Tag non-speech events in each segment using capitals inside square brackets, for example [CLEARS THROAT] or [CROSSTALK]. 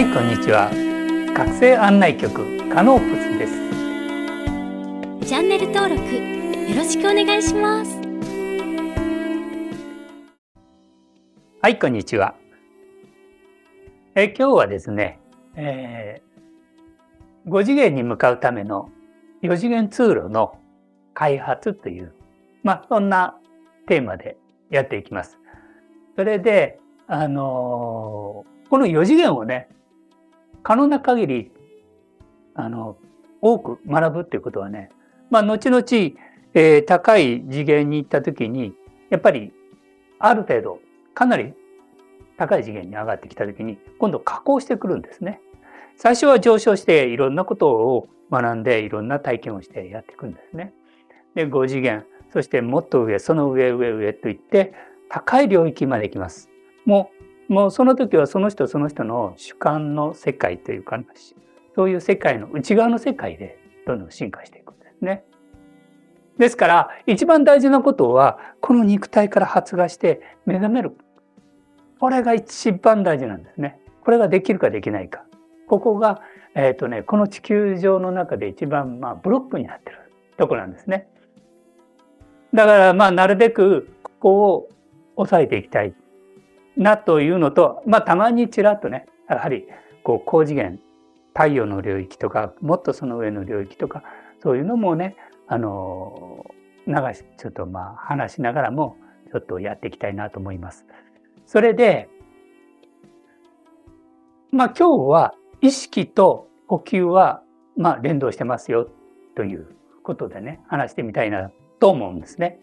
はいこんにちは。学生案内局カノープスです。チャンネル登録よろしくお願いします。はいこんにちは。え今日はですね、えー、5次元に向かうための4次元通路の開発というまあそんなテーマでやっていきます。それであのー、この4次元をね可能な限り、あの、多く学ぶっていうことはね、まあ、後々、えー、高い次元に行った時に、やっぱり、ある程度、かなり高い次元に上がってきた時に、今度加工してくるんですね。最初は上昇していろんなことを学んでいろんな体験をしてやっていくんですね。で、5次元、そしてもっと上、その上、上、上といって、高い領域まで行きます。もうもうその時はその人その人の主観の世界というか、そういう世界の内側の世界でどんどん進化していくんですね。ですから、一番大事なことは、この肉体から発芽して目覚める。これが一番大事なんですね。これができるかできないか。ここが、えっ、ー、とね、この地球上の中で一番、まあ、ブロックになってるとこなんですね。だから、まあ、なるべく、ここを抑えていきたいなというのと、まあ、たまにちらっとね、やはり、こう、高次元、太陽の領域とか、もっとその上の領域とか、そういうのもね、あの、流し、ちょっとまあ、話しながらも、ちょっとやっていきたいなと思います。それで、まあ、今日は、意識と呼吸は、まあ、連動してますよ、ということでね、話してみたいなと思うんですね。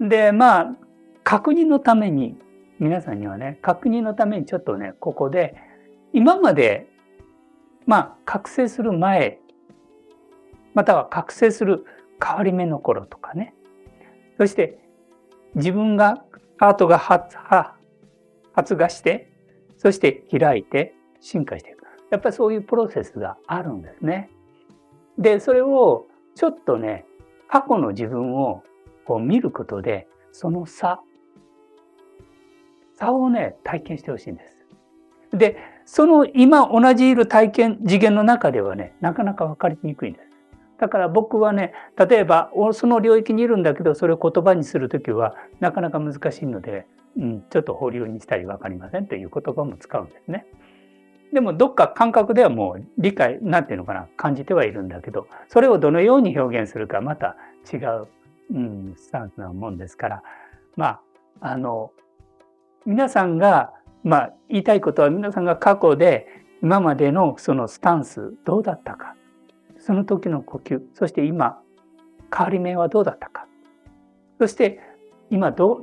で、まあ、確認のために、皆さんにはね、確認のためにちょっとね、ここで、今まで、まあ、覚醒する前、または覚醒する変わり目の頃とかね、そして自分が、ハートが発発芽して、そして開いて進化していく。やっぱりそういうプロセスがあるんですね。で、それをちょっとね、過去の自分をこう見ることで、その差差をね、体験してほしいんです。で、その今同じいる体験、次元の中ではね、なかなか分かりにくいんです。だから僕はね、例えばその領域にいるんだけど、それを言葉にするときはなかなか難しいので、うん、ちょっと保留にしたり分かりませんという言葉も使うんですね。でもどっか感覚ではもう理解、なんていうのかな、感じてはいるんだけど、それをどのように表現するかまた違う、うん、スタンスなもんですから、まあ、あの、皆さんが、まあ、言いたいことは皆さんが過去で今までのそのスタンスどうだったか。その時の呼吸、そして今、変わり目はどうだったか。そして今ど、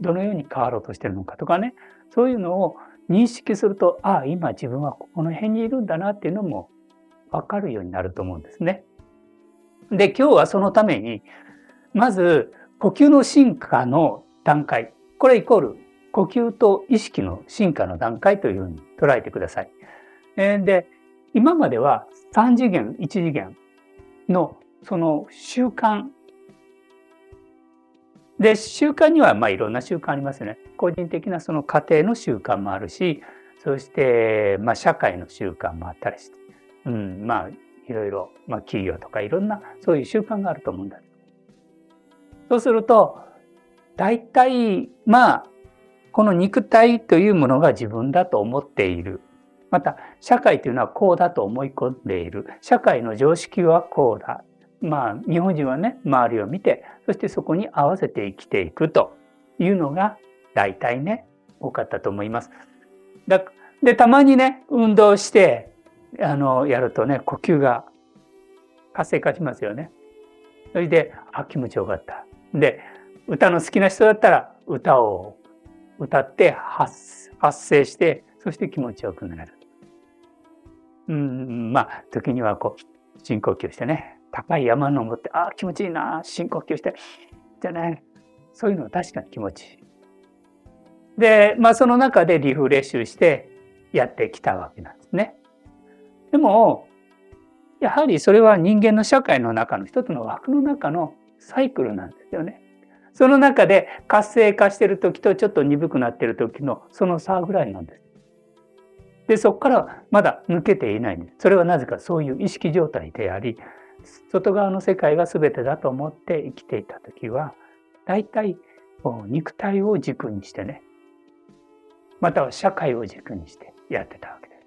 どのように変わろうとしてるのかとかね、そういうのを認識すると、ああ、今自分はこの辺にいるんだなっていうのもわかるようになると思うんですね。で、今日はそのために、まず呼吸の進化の段階、これイコール呼吸と意識の進化の段階というふうに捉えてください。で、今までは3次元、1次元のその習慣。で、習慣にはまあいろんな習慣ありますよね。個人的なその家庭の習慣もあるし、そしてまあ社会の習慣もあったりして、うん、まあいろいろ、まあ企業とかいろんなそういう習慣があると思うんだけど。そうすると、大体まあこの肉体というものが自分だと思っている。また、社会というのはこうだと思い込んでいる。社会の常識はこうだ。まあ、日本人はね、周りを見て、そしてそこに合わせて生きていくというのが、大体ね、多かったと思います。だで、たまにね、運動して、あの、やるとね、呼吸が活性化しますよね。それで、あ、気持ちよかった。で、歌の好きな人だったら、歌を歌って発生して、そして気持ちよくなる。うん、まあ、時にはこう、深呼吸してね、高い山登って、ああ、気持ちいいな、深呼吸して、じゃね、そういうのは確かに気持ちいい。で、まあ、その中でリフレッシュしてやってきたわけなんですね。でも、やはりそれは人間の社会の中の一つの枠の中のサイクルなんですよね。その中で活性化してる時とちょっと鈍くなってる時のその差ぐらいなんです。で、そこからまだ抜けていないんです。それはなぜかそういう意識状態であり、外側の世界が全てだと思って生きていた時は、大体肉体を軸にしてね、または社会を軸にしてやってたわけです。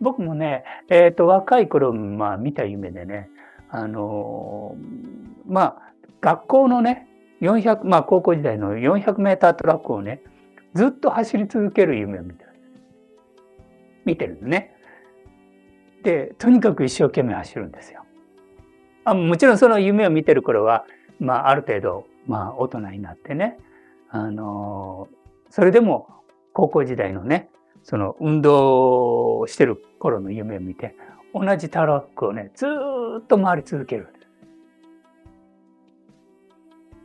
僕もね、えっ、ー、と、若い頃、まあ見た夢でね、あのー、まあ、学校のね、400、まあ高校時代の400メータートラックをね、ずっと走り続ける夢を見てる。見てるのね。で、とにかく一生懸命走るんですよ。あもちろんその夢を見てる頃は、まあある程度、まあ大人になってね、あのー、それでも高校時代のね、その運動してる頃の夢を見て、同じタラックをね、ずっと回り続ける。で、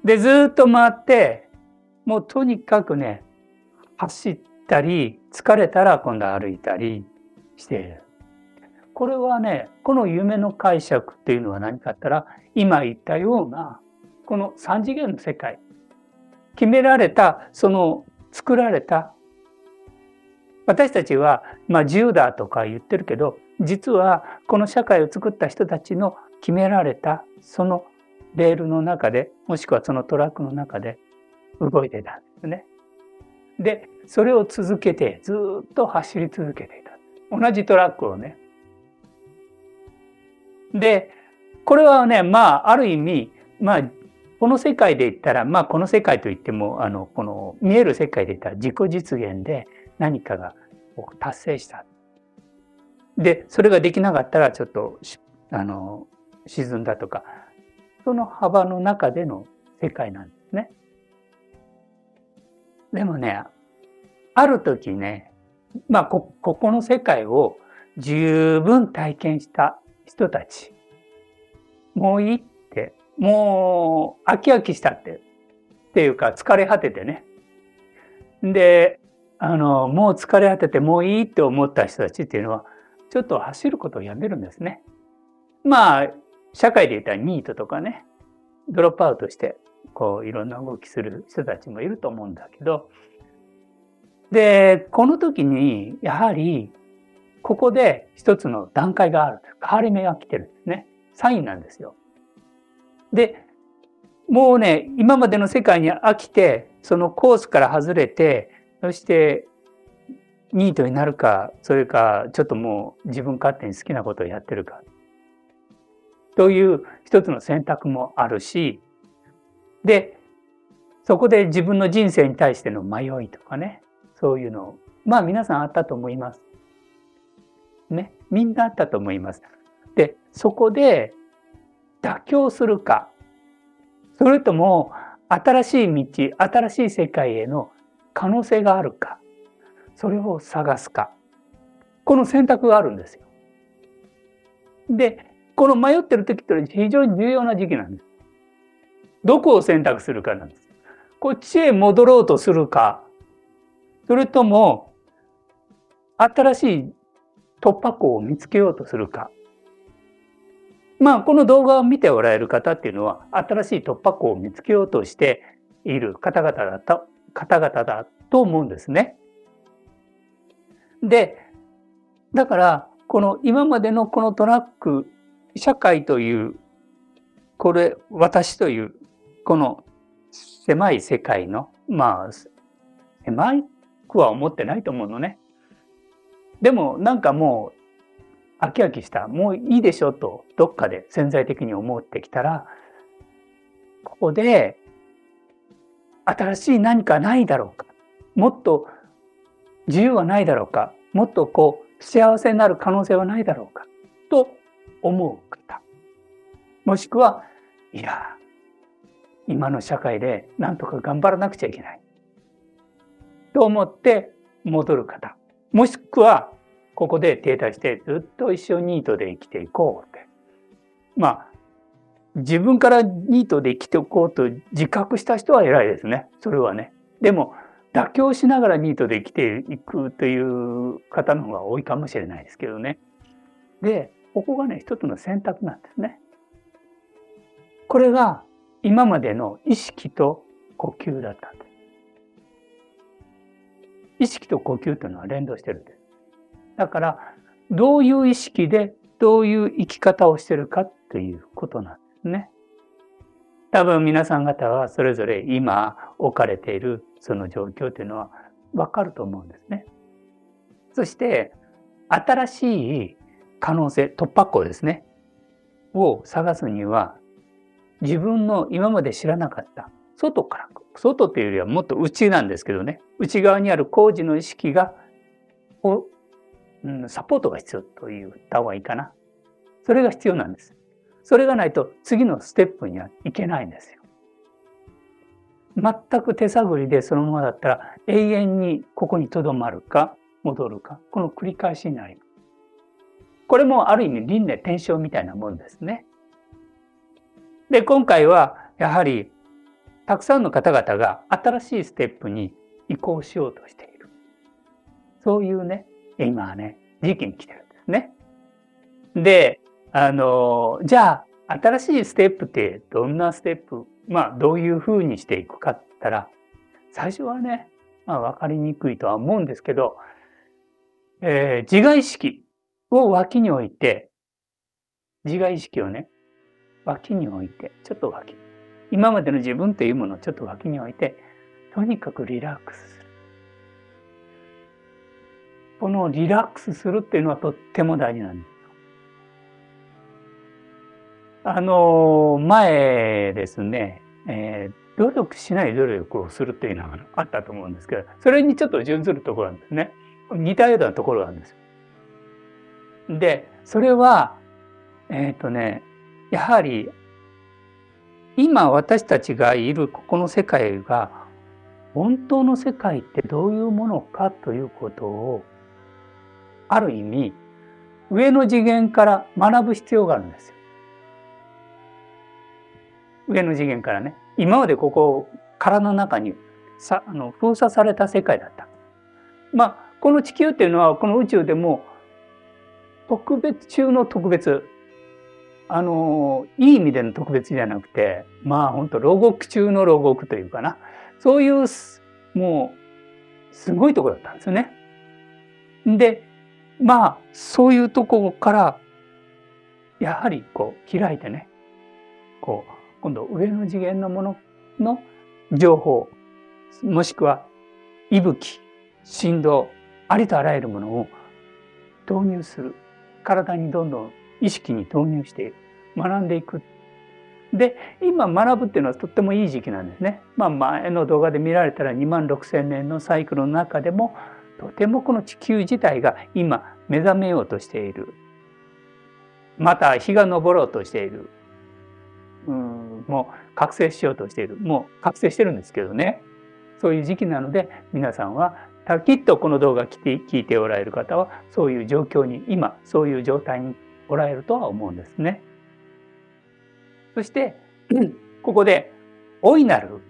でずっと回って、もうとにかくね、走ったり、疲れたら今度歩いたりしている。これはね、この夢の解釈っていうのは何かって言ったら、今言ったような、この三次元の世界、決められた、その作られた私たちは、まあ、自由だとか言ってるけど実はこの社会を作った人たちの決められたそのレールの中でもしくはそのトラックの中で動いてたんですね。でそれを続けてずっと走り続けていた。同じトラックをね。でこれはねまあある意味まあこの世界で言ったらまあこの世界といってもあのこの見える世界で言ったら自己実現で何かが達成した。で、それができなかったらちょっとあの沈んだとか、その幅の中での世界なんですね。でもね、ある時ね、まあこ、ここの世界を十分体験した人たち、もういいって、もう飽き飽きしたって、っていうか疲れ果ててね。で、あの、もう疲れ果ててもういいって思った人たちっていうのは、ちょっと走ることをやめるんですね。まあ、社会で言ったらニートとかね、ドロップアウトして、こう、いろんな動きする人たちもいると思うんだけど、で、この時に、やはり、ここで一つの段階がある。変わり目が来てるんですね。サインなんですよ。で、もうね、今までの世界に飽きて、そのコースから外れて、そしてニートになるか、それかちょっともう自分勝手に好きなことをやってるか。という一つの選択もあるし、で、そこで自分の人生に対しての迷いとかね、そういうの、まあ皆さんあったと思います。ね、みんなあったと思います。で、そこで妥協するか、それとも新しい道、新しい世界への可能性があるか、それを探すか。この選択があるんですよ。で、この迷ってる時っていうのは非常に重要な時期なんです。どこを選択するかなんです。こっちへ戻ろうとするか、それとも、新しい突破口を見つけようとするか。まあ、この動画を見ておられる方っていうのは、新しい突破口を見つけようとしている方々だった方々だと思うんですね。で、だから、この今までのこのトラック、社会という、これ、私という、この狭い世界の、まあ、狭いくは思ってないと思うのね。でも、なんかもう、飽き飽きした、もういいでしょと、どっかで潜在的に思ってきたら、ここで新しい何かないだろうか。もっと自由はないだろうか。もっとこう幸せになる可能性はないだろうか。と思う方もしくはいや今の社会で何とか頑張らなくちゃいけないと思って戻る方もしくはここで停滞してずっと一生ニートで生きていこうってまあ自分からニートで生きておこうと自覚した人は偉いですね。それはね。でも、妥協しながらニートで生きていくという方の方が多いかもしれないですけどね。で、ここがね、一つの選択なんですね。これが今までの意識と呼吸だったんです。意識と呼吸というのは連動してるんです。だから、どういう意識でどういう生き方をしてるかっていうことなんですね。多分皆さん方はそれぞれ今置かれているその状況というのはわかると思うんですね。そして新しい可能性、突破口ですね。を探すには自分の今まで知らなかった外から、外というよりはもっと内なんですけどね、内側にある工事の意識が、を、うん、サポートが必要と言った方がいいかな。それが必要なんです。それがないと次のステップにはいけないんですよ。全く手探りでそのままだったら永遠にここに留まるか戻るか、この繰り返しになります。これもある意味輪廻転生みたいなもんですね。で、今回はやはりたくさんの方々が新しいステップに移行しようとしている。そういうね、今はね、時期に来てるんですね。で、あの、じゃあ、新しいステップってどんなステップ、まあ、どういうふうにしていくかって言ったら、最初はね、まあ、わかりにくいとは思うんですけど、えー、自我意識を脇に置いて、自我意識をね、脇に置いて、ちょっと脇。今までの自分というものをちょっと脇に置いて、とにかくリラックスする。このリラックスするっていうのはとっても大事なんです。あの、前ですね、えー、努力しない努力をするっていうのがあったと思うんですけど、それにちょっと準ずるところなんですね。似たようなところがあるんですよ。で、それは、えっ、ー、とね、やはり、今私たちがいるここの世界が、本当の世界ってどういうものかということを、ある意味、上の次元から学ぶ必要があるんですよ。上の次元からね。今までここ、体の中にさあの封鎖された世界だった。まあ、この地球っていうのは、この宇宙でも、特別中の特別。あの、いい意味での特別じゃなくて、まあ本当牢獄中の牢獄というかな。そういう、もう、すごいとこだったんですよね。で、まあ、そういうとこから、やはりこう、開いてね、こう、今度上の次元のものの情報、もしくは息吹、振動、ありとあらゆるものを導入する。体にどんどん意識に導入している学んでいく。で、今学ぶっていうのはとってもいい時期なんですね。まあ前の動画で見られたら2万6千年のサイクルの中でもとてもこの地球自体が今目覚めようとしている。また日が昇ろうとしている。うん、もう覚醒しようとしている。もう覚醒してるんですけどね。そういう時期なので皆さんはきっとこの動画聞いておられる方はそういう状況に今そういう状態におられるとは思うんですね。そして [CLEARS THROAT] ここで大いなる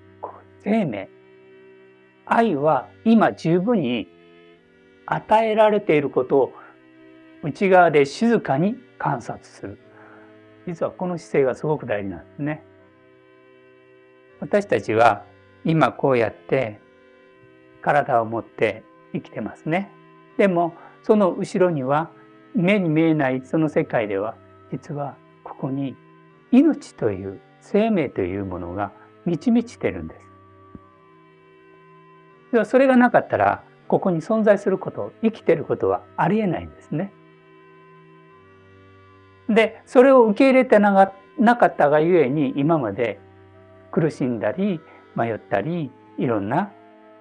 生命愛は今十分に与えられていることを内側で静かに観察する。実はこの姿勢がすごく大事なんですね。私たちは今こうやって体を持って生きてますね。でもその後ろには目に見えないその世界では実はここに命という生命というものが満ち満ちてるんです。ではそれがなかったらここに存在すること生きてることはありえないんですね。でそれを受け入れてなかったがゆえに今まで苦しんだり迷ったりいろんな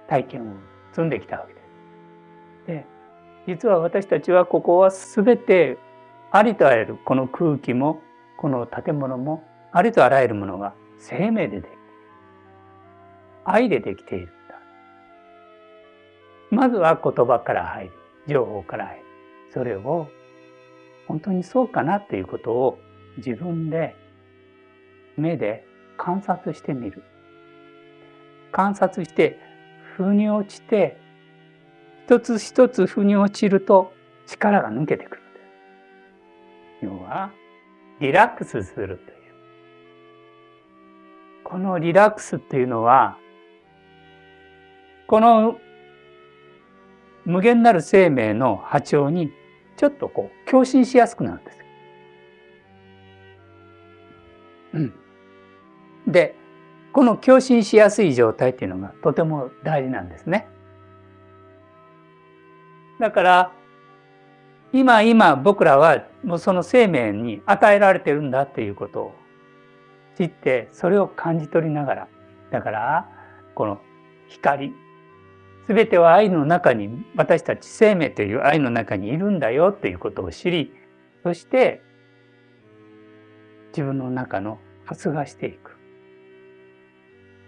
体験を積んできたわけです。で実は私たちはここは全てありとあらゆるこの空気もこの建物もありとあらゆるものが生命でできている。愛でできているんだ。まずは言葉から入る。情報から入る。それを本当にそうかなっていうことを自分で目で観察してみる。観察して腑に落ちて一つ一つ腑に落ちると力が抜けてくる。要はリラックスするという。このリラックスっていうのはこの無限なる生命の波長にちょっとこう共振しやすくなるんです。うん。で、この共振しやすい状態っていうのがとても大事なんですね。だから、今今僕らはもうその生命に与えられてるんだっていうことを知って、それを感じ取りながら、だから、この光、すべては愛の中に、私たち生命という愛の中にいるんだよということを知り、そして自分の中の発芽していく。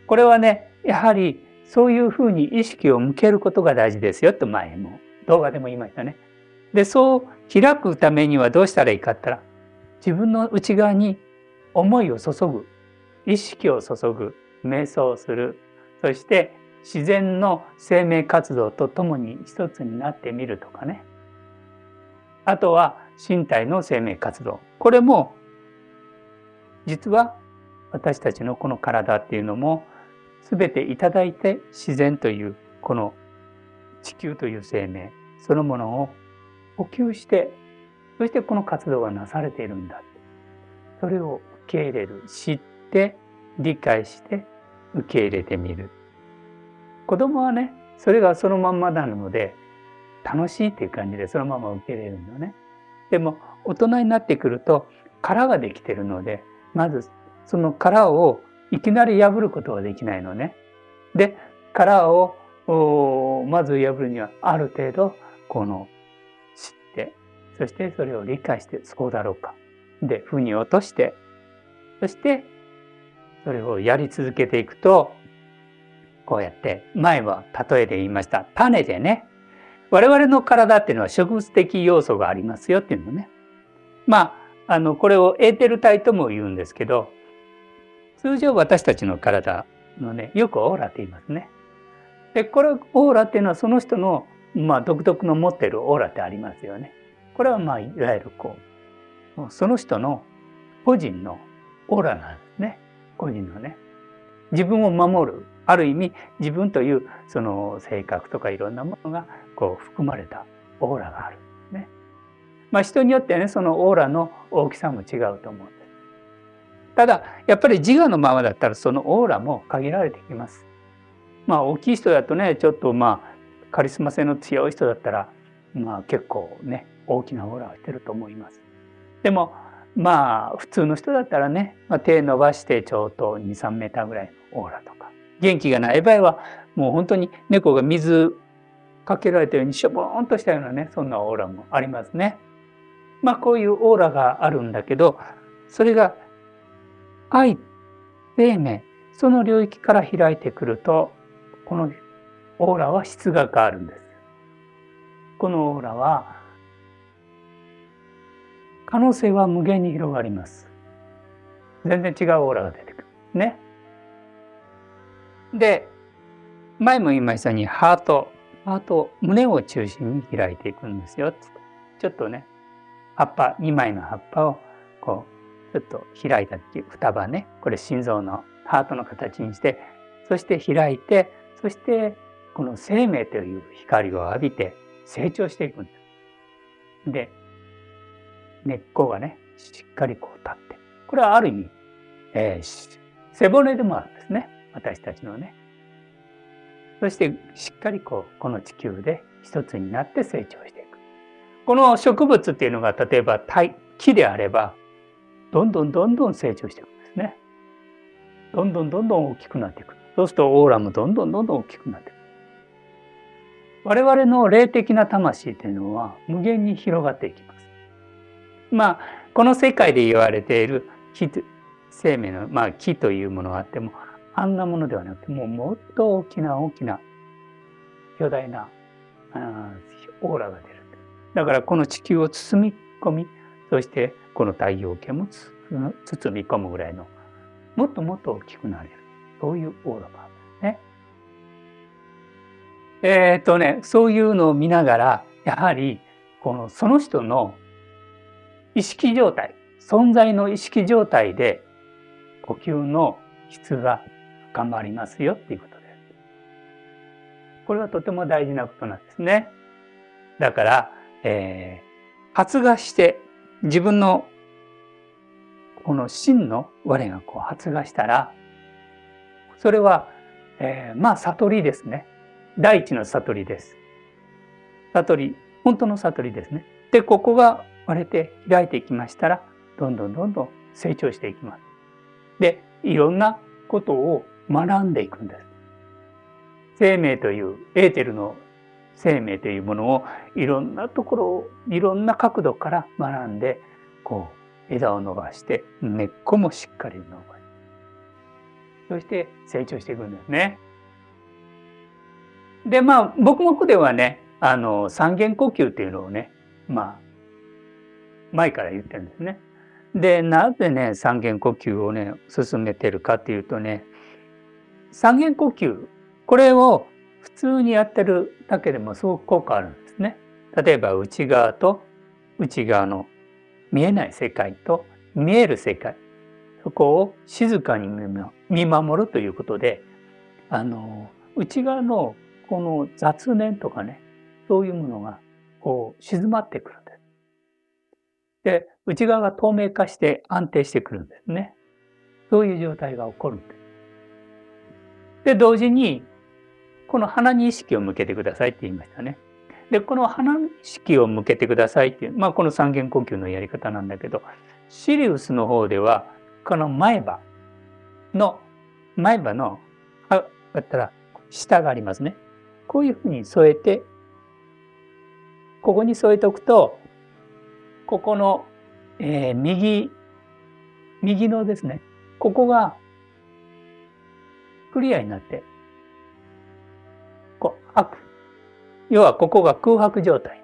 これはね、やはりそういうふうに意識を向けることが大事ですよと前も動画でも言いましたね。で、そう開くためにはどうしたらいいかって言ったら、自分の内側に思いを注ぐ、意識を注ぐ、瞑想をする、そして自然の生命活動とともに一つになってみるとかね。あとは身体の生命活動。これも実は私たちのこの体っていうのも全ていただいて自然というこの地球という生命そのものを補給してそしてこの活動がなされているんだ。それを受け入れる。知って、理解して、受け入れてみる。子供はね、それがそのまんまなので、楽しいっていう感じでそのまま受け入れるのね。でも、大人になってくると、殻ができてるので、まずその殻をいきなり破ることはできないのね。で、殻をまず破るにはある程度この知ってそしてそれを理解してそうだろうか。で腑に落としてそしてそれをやり続けていくとこうやって前は例えで言いました。種でね。我々の体っていうのは植物的要素がありますよっていうのね。まああのこれをエーテル体とも言うんですけど通常私たちの体のねよくオーラって言いますねでこれオーラっていうのはその人の、まあ、独特の持ってるオーラってありますよね。これはまあいわゆるこうその人の個人のオーラなんですね。個人のね。自分を守るある意味自分というその性格とかいろんなものがこう含まれたオーラがあるね。まあ人によってねそのオーラの大きさも違うと思う。ただやっぱり自我のままだったらそのオーラも限られてきます。まあ大きい人だとねちょっとまあカリスマ性の強い人だったらまあ結構ね大きなオーラをしてると思います。でもまあ普通の人だったらね、まあ、手伸ばしてちょうど23メーターぐらいのオーラとか元気がない場合はもう本当に猫が水かけられたようにしょぼーんとしたようなねそんなオーラもありますね。まあこういうオーラがあるんだけどそれが愛生命その領域から開いてくるとこのオーラは質が変わるんです。このオーラは可能性は無限に広がります。全然違うオーラが出てくる。ね。で、前も言いましたようにハート、ハート、胸を中心に開いていくんですよ。ちょっとね、葉っぱ、2枚の葉っぱをこう、ちょっと開いたっていう双葉ね、これ心臓のハートの形にして、そして開いて、そしてこの生命という光を浴びて成長していくんです。で、根っこがね、しっかりこう立って。これはある意味、えー、背骨でもあるんですね。私たちのね。そしてしっかりこう、この地球で一つになって成長していく。この植物っていうのが例えば木であれば、どんどんどんどん成長していくんですね。どんどんどんどん大きくなっていく。そうするとオーラもどんどんどんどん大きくなっていく。我々の霊的な魂というのは無限に広がっていきます。まあ、この世界で言われている木生命の、まあ、木というものがあっても、あんなものではなくて、もうもっと大きな大きな巨大なオーラが出る。だからこの地球を包み込み、そしてこの太陽系も包み込むぐらいの、もっともっと大きくなれる。そういうオーラですね。えー、っとね、そういうのを見ながら、やはり、この、その人の意識状態、存在の意識状態で、呼吸の質が深まりますよっていうことです。これはとても大事なことなんですね。だから、えー、発芽して自分のこの真の我がこう発芽したら、それは、えー、まあ悟りですね。第一の悟りです。悟り、本当の悟りですね。で、ここが割れて開いていきましたら、どんどんどんどん成長していきます。で、いろんなことを学んでいくんです。生命という、エーテルの生命というものをいろんなところを、いろんな角度から学んで、こう、枝を伸ばして、根っこもしっかり伸ばして、そして成長していくんですね。で、まあ、僕もではね、あの、三元呼吸っていうのをね、まあ、前から言ってるんですね。で、なぜね、三元呼吸をね、進めてるかっていうとね、三元呼吸、これを普通にやってるだけでもすごく効果あるんですね。例えば内側と内側の見えない世界と見える世界、そこを静かに見守るということで、あの、内側のこの雑念とかね、そういうものがこう静まってくるんです。で、内側が透明化して安定してくるんですね。そういう状態が起こるんです。で、同時に、この鼻に意識を向けてくださいって言いましたね。で、この鼻に意識を向けてくださいっていう、まあこの三元呼吸のやり方なんだけど、シリウスの方では、この前歯の、前歯の、あ、だったら、下がありますね。こういうふうに添えて、ここに添えておくと、ここの、えー、右、右のですね、ここがクリアになって、白。要はここが空白状態。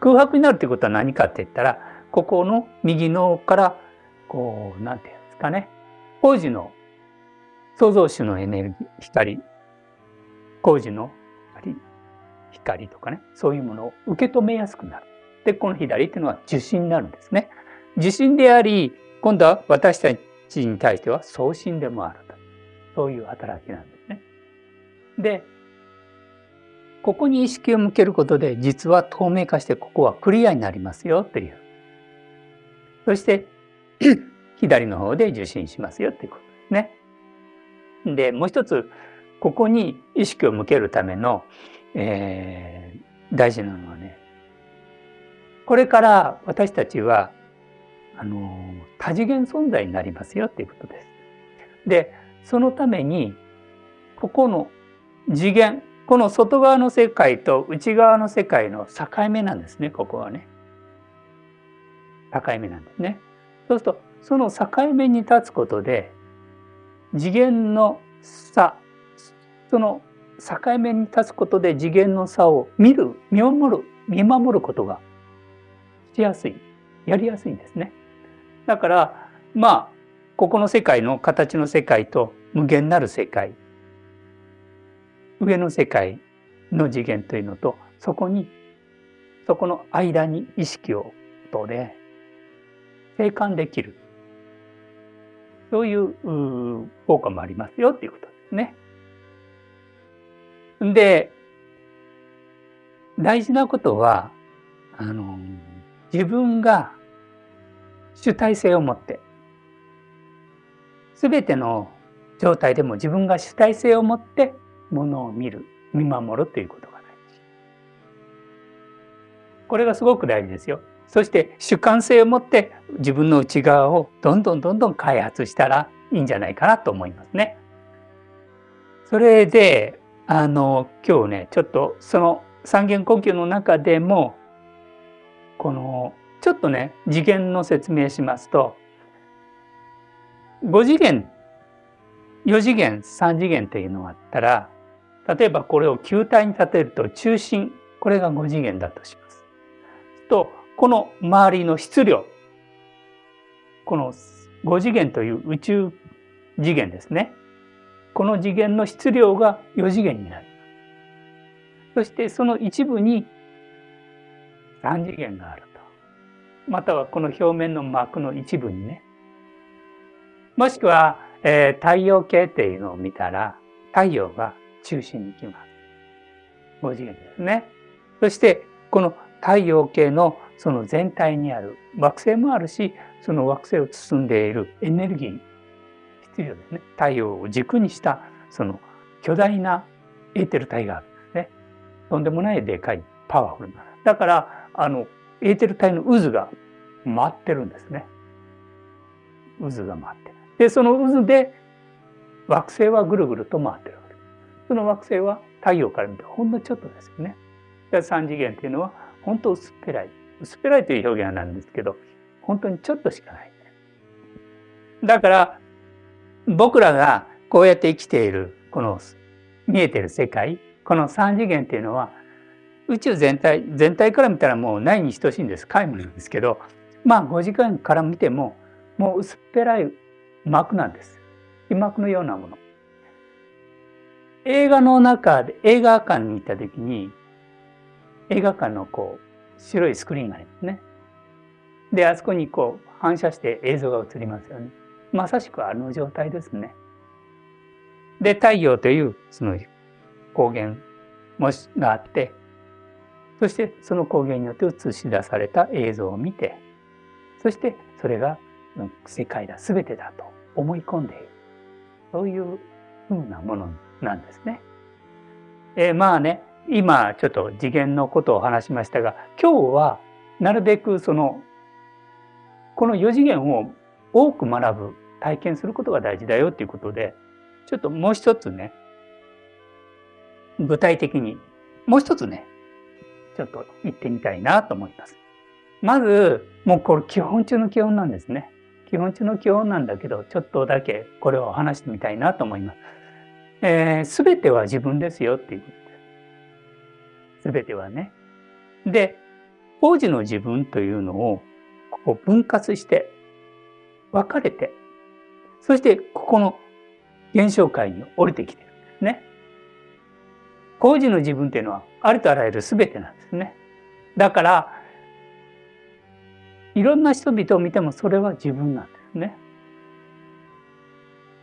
空白になるってことは何かって言ったら、ここの右のから、こう、なんていうんですかね。工事の創造主のエネルギー、光、工事の光とかね、そういうものを受け止めやすくなる。で、この左っていうのは受信になるんですね。受信であり、今度は私たちに対しては送信でもあると。そういう働きなんですね。で、ここに意識を向けることで、実は透明化してここはクリアになりますよっていう。そして、[CLEARS THROAT] 左の方で受信しますよっていうことですね。で、もう一つ、ここに意識を向けるための、えー、大事なのはね、これから私たちは、あの、多次元存在になりますよっていうことです。で、そのために、ここの次元、この外側の世界と内側の世界の境目なんですね、ここはね。境目なんですね。そうすると、その境目に立つことで、次元の差、その境目に立つことで次元の差を見る、見守る、見守ることがしやすい、やりやすいんですね。だから、まあ、ここの世界の形の世界と無限なる世界、上の世界の次元というのと、そこに、そこの間に意識をとで、静観できる。そういう効果もありますよっていうことですね。で、大事なことは、あの、自分が主体性を持って、すべての状態でも自分が主体性を持ってものを見る、見守るということが大事。これがすごく大事ですよ。そして主観性を持って自分の内側をどんどんどんどん開発したらいいんじゃないかなと思いますね。それで、あの、今日ね、ちょっとその三元呼吸の中でも、この、ちょっとね、次元の説明しますと、5次元、4次元、3次元というのがあったら、例えばこれを球体に立てると中心、これが5次元だとします。と、この周りの質量、この5次元という宇宙次元ですね。この次元の質量が4次元になります。そしてその一部に3次元があると。またはこの表面の膜の一部にね。もしくは、えー、太陽系っていうのを見たら、太陽が中心に来ます。5次元ですね。そして、この太陽系のその全体にある惑星もあるし、その惑星を包んでいるエネルギー、必要ですね。太陽を軸にしたその巨大なエーテル体があるんですね。とんでもないでかいパワフルな。だから、あの、エーテル体の渦が回ってるんですね。渦が回ってる。で、その渦で惑星はぐるぐると回ってる。その惑星は太陽から見てほんのちょっとですよね。三次元っていうのは本当薄っぺらい。薄っぺらいという表現なんですけど、本当にちょっとしかない。だから、僕らがこうやって生きている、この見えてる世界、この三次元っていうのは、宇宙全体、全体から見たらもうないに等しいんです。皆無なんですけど、まあ5時間から見ても、もう薄っぺらい膜なんです。被膜のようなもの。映画の中で、映画館に行った時に、映画館のこう、白いスクリーンがありますね。で、あそこにこう、反射して映像が映りますよね。まさしくあの状態ですね。で、太陽というその光源もがあって、そしてその光源によって映し出された映像を見て、そしてそれが世界だ、全てだと思い込んでいる。そういうふうなものなんですね。えー、まあね、今ちょっと次元のことを話しましたが、今日はなるべくその、この4次元を多く学ぶ、体験することが大事だよということで、ちょっともう一つね、具体的に、もう一つね、ちょっと言ってみたいなと思います。まず、もうこれ基本中の基本なんですね。基本中の基本なんだけど、ちょっとだけこれを話してみたいなと思います。す、えー、べ、ては自分ですよっていうことです。すべてはね。で、当時の自分というのをこう分割して分かれて、そしてここの現象界に降りてきてるんですね。工事の自分っていうのはありとあらゆる全てなんですね。だから、いろんな人々を見てもそれは自分なんですね。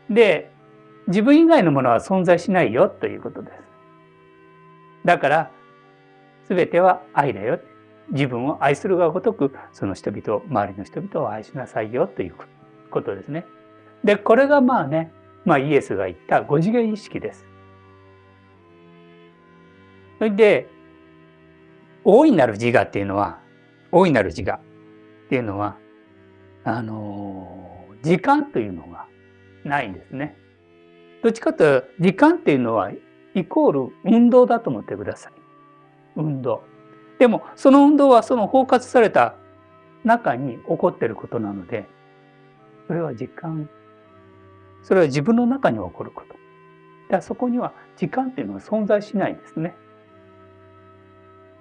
で、自分以外のものは存在しないよということです。だから、全ては愛だよ。自分を愛するがごとく、その人々、周りの人々を愛しなさいよということですね。で、これがまあね、まあイエスが言った五次元意識です。それで、大いなる自我っていうのは、大いなる自我っていうのは、あの、時間というのがないんですね。どっちかというと、時間っていうのは、イコール運動だと思ってください。運動。でも、その運動はその包括された中に起こっていることなので、それは時間、それは自分の中に起こること。だからそこには時間っていうのは存在しないんですね。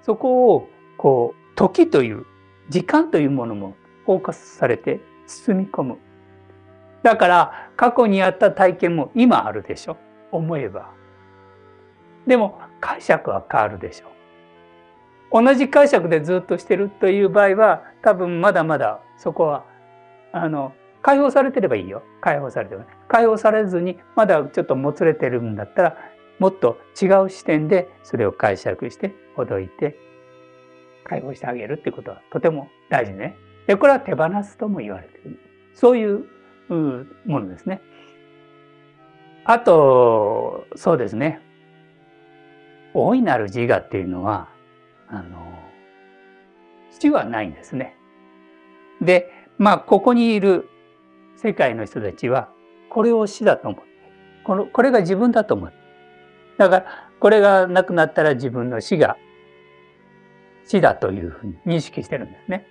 そこを、こう、時という時間というものもフォーカスされて包み込む。だから過去にあった体験も今あるでしょ。思えば。でも解釈は変わるでしょ。同じ解釈でずっとしてるという場合は多分まだまだそこはあの解放されてればいいよ。解放されてる。解放されずにまだちょっともつれてるんだったらもっと違う視点でそれを解釈してほどいて解放してあげるってことはとても大事ね。で、これは手放すとも言われてる。そういうものですね。あと、そうですね。大いなる自我っていうのは、あの、死はないんですね。で、まあ、ここにいる世界の人たちは、これを死だと思ってこの、これが自分だと思ってだから、これがなくなったら自分の死が死だというふうに認識してるんですね。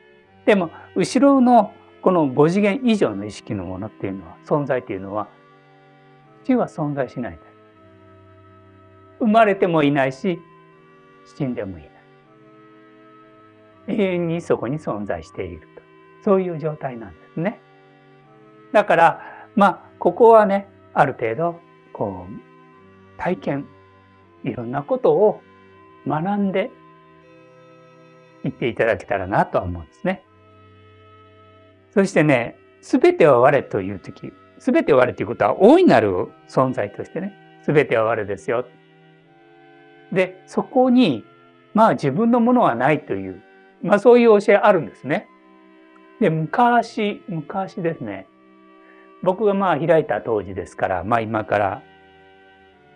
でも、後ろのこの5次元以上の意識のものっていうのは、存在っていうのは、死は存在しない。生まれてもいないし、死んでもいない。永遠にそこに存在していると。そういう状態なんですね。だから、まあ、ここはね、ある程度、こう、体験、いろんなことを学んで言っていただけたらなとは思うんですね。そしてね、すべては我というとき、すべては我ということは大いなる存在としてね、すべては我ですよ。で、そこにまあ自分のものはないという、まあそういう教えあるんですね。で、昔、昔ですね。僕がまあ開いた当時ですから、まあ今から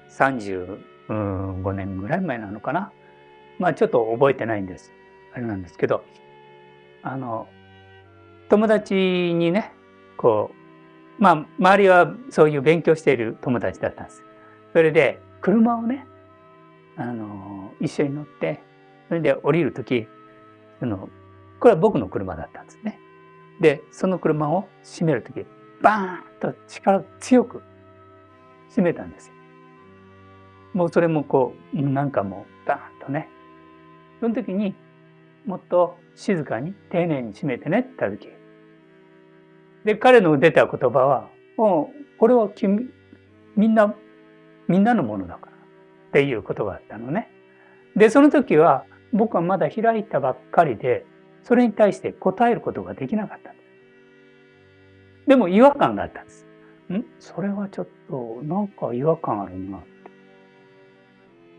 35年ぐらい前なのかな。まあちょっと覚えてないんです。あれなんですけど、あの、友達にね、こう、まあ周りはそういう勉強している友達だったんです。それで車をね、あの、一緒に乗って、それで降りるとき、その、これは僕の車だったんですね。で、その車を閉めるとき、バーンと力強く閉めたんですよ。もうそれもこう、なんかもう、バーンとね。その時に、もっと静かに丁寧に閉めてねって言った時。で、彼の出た言葉は、もう、これは君、みんな、みんなのものだから。っていうことがあったのね。で、その時は、僕はまだ開いたばっかりで、それに対して答えることができなかったんです。でも違和感があったんです。ん？それはちょっと、なんか違和感あるな、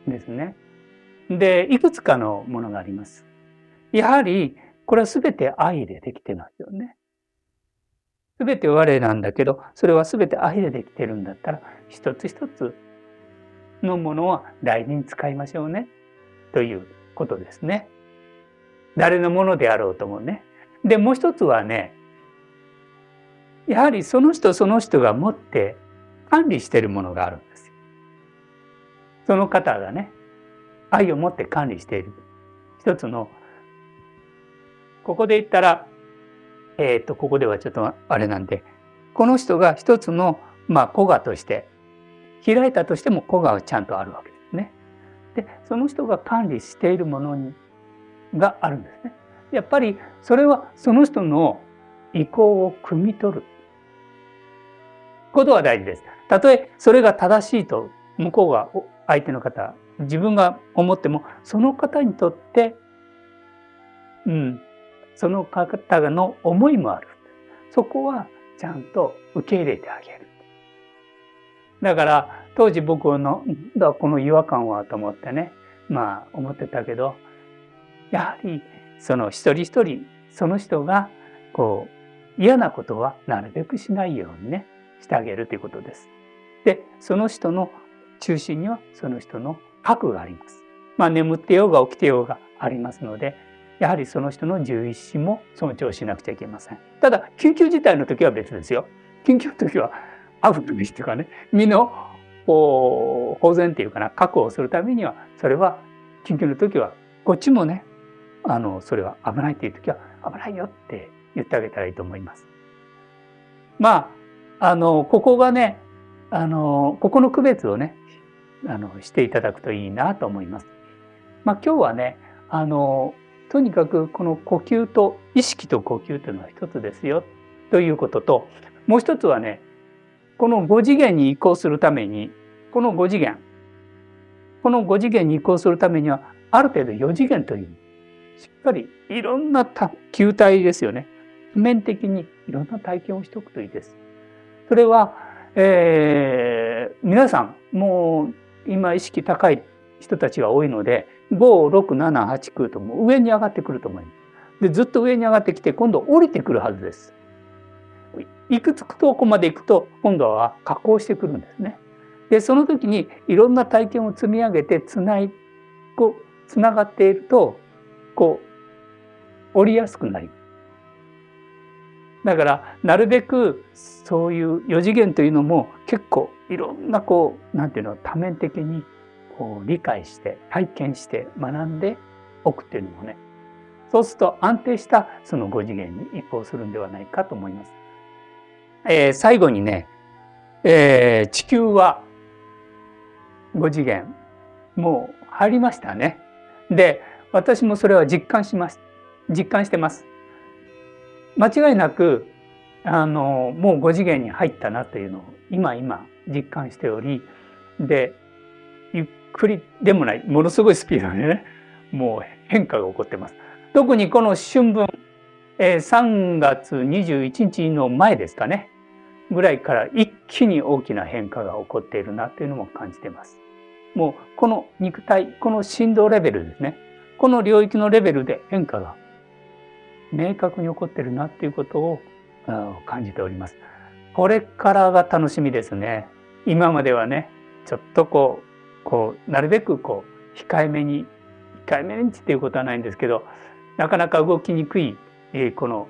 ですね。で、いくつかのものがあります。やはり、これは全て愛でできてますよね。全て我なんだけど、それは全て愛でできてるんだったら、一つ一つのものは大事に使いましょうね。ということですね。誰のものであろうともね。で、もう一つはね、やはりその人その人が持って管理しているものがあるんですよ。その方がね、愛を持って管理している。一つの、ここで言ったら、えっ、ー、と、ここではちょっとあれなんで、この人が一つの、まあ、古賀として、開いたとしても古賀はちゃんとあるわけですね。で、その人が管理しているものにがあるんですね。やっぱりそれはその人の意向を汲み取ることは大事です。たとえそれが正しいと向こうが相手の方、自分が思っても、その方にとって、うん、その方の思いもある。そこはちゃんと受け入れてあげる。だから当時僕の、この違和感はと思ってね、まあ思ってたけど、やはりその一人一人、その人がこう嫌なことはなるべくしないようにね、してあげるということです。で、その人の中心にはその人の核があります。まあ眠ってようが起きてようがありますので、やはりその人の獣医師も尊重しなくちゃいけません。ただ、緊急事態の時は別ですよ。緊急の時はアウトにしてかね、身のこう保全っていうかな、確保するためには、それは緊急の時は、こっちもね、あの、それは危ないっていう時は、危ないよって言ってあげたらいいと思います。まあ、あの、ここがね、あの、ここの区別をね、あの、していただくといいなと思います。まあ、今日はね、あの、とにかくこの呼吸と意識と呼吸というのは一つですよということと、もう一つはね、この5次元に移行するために、この5次元、この5次元に移行するためには、ある程度4次元という、しっかりいろんな球体ですよね。面的にいろんな体験をしておくといいです。それは、えー、皆さん、もう今意識高い人たちが多いので、5、6、7、8、9とも上に上がってくると思います。で、ずっと上に上がってきて、今度降りてくるはずです。いくつくとこまで行くと、今度は加工してくるんですね。で、その時にいろんな体験を積み上げて、つない、こう、つながっていると、こう、降りやすくなります。だから、なるべくそういう四次元というのも結構いろんなこう、なんていうの、多面的に理解して、体験して学んでおくっていうのもね、そうすると安定したその五次元に移行するんではないかと思います。えー、最後にね、えー、地球は5次元、もう入りましたね。で、私もそれは実感します。実感してます。間違いなく、あの、もう5次元に入ったなというのを今今実感しており、で、くりでもない、ものすごいスピードでね、もう変化が起こってます。特にこの春分、えー、3月21日の前ですかね。ぐらいから一気に大きな変化が起こっているなというのも感じています。もうこの肉体、この振動レベルですね。この領域のレベルで変化が明確に起こってるなっていうことを感じております。これからが楽しみですね。今まではね、ちょっとこう、こう、なるべくこう、控えめに、控えめにっていうことはないんですけど、なかなか動きにくい、えー、この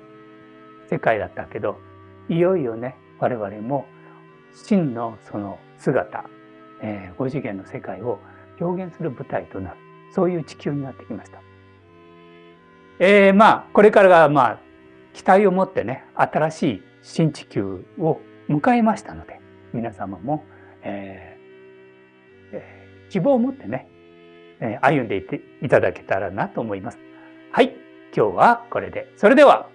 世界だったけど、いよいよね、我々も真のその姿、えー、5次元の世界を表現する舞台となる。そういう地球になってきました。えー、まあ、これからが、まあ、期待を持ってね、新しい新地球を迎えましたので、皆様も、えー、希望を持ってね、えー、歩んでいっていただけたらなと思います。はい、今日はこれで。それでは、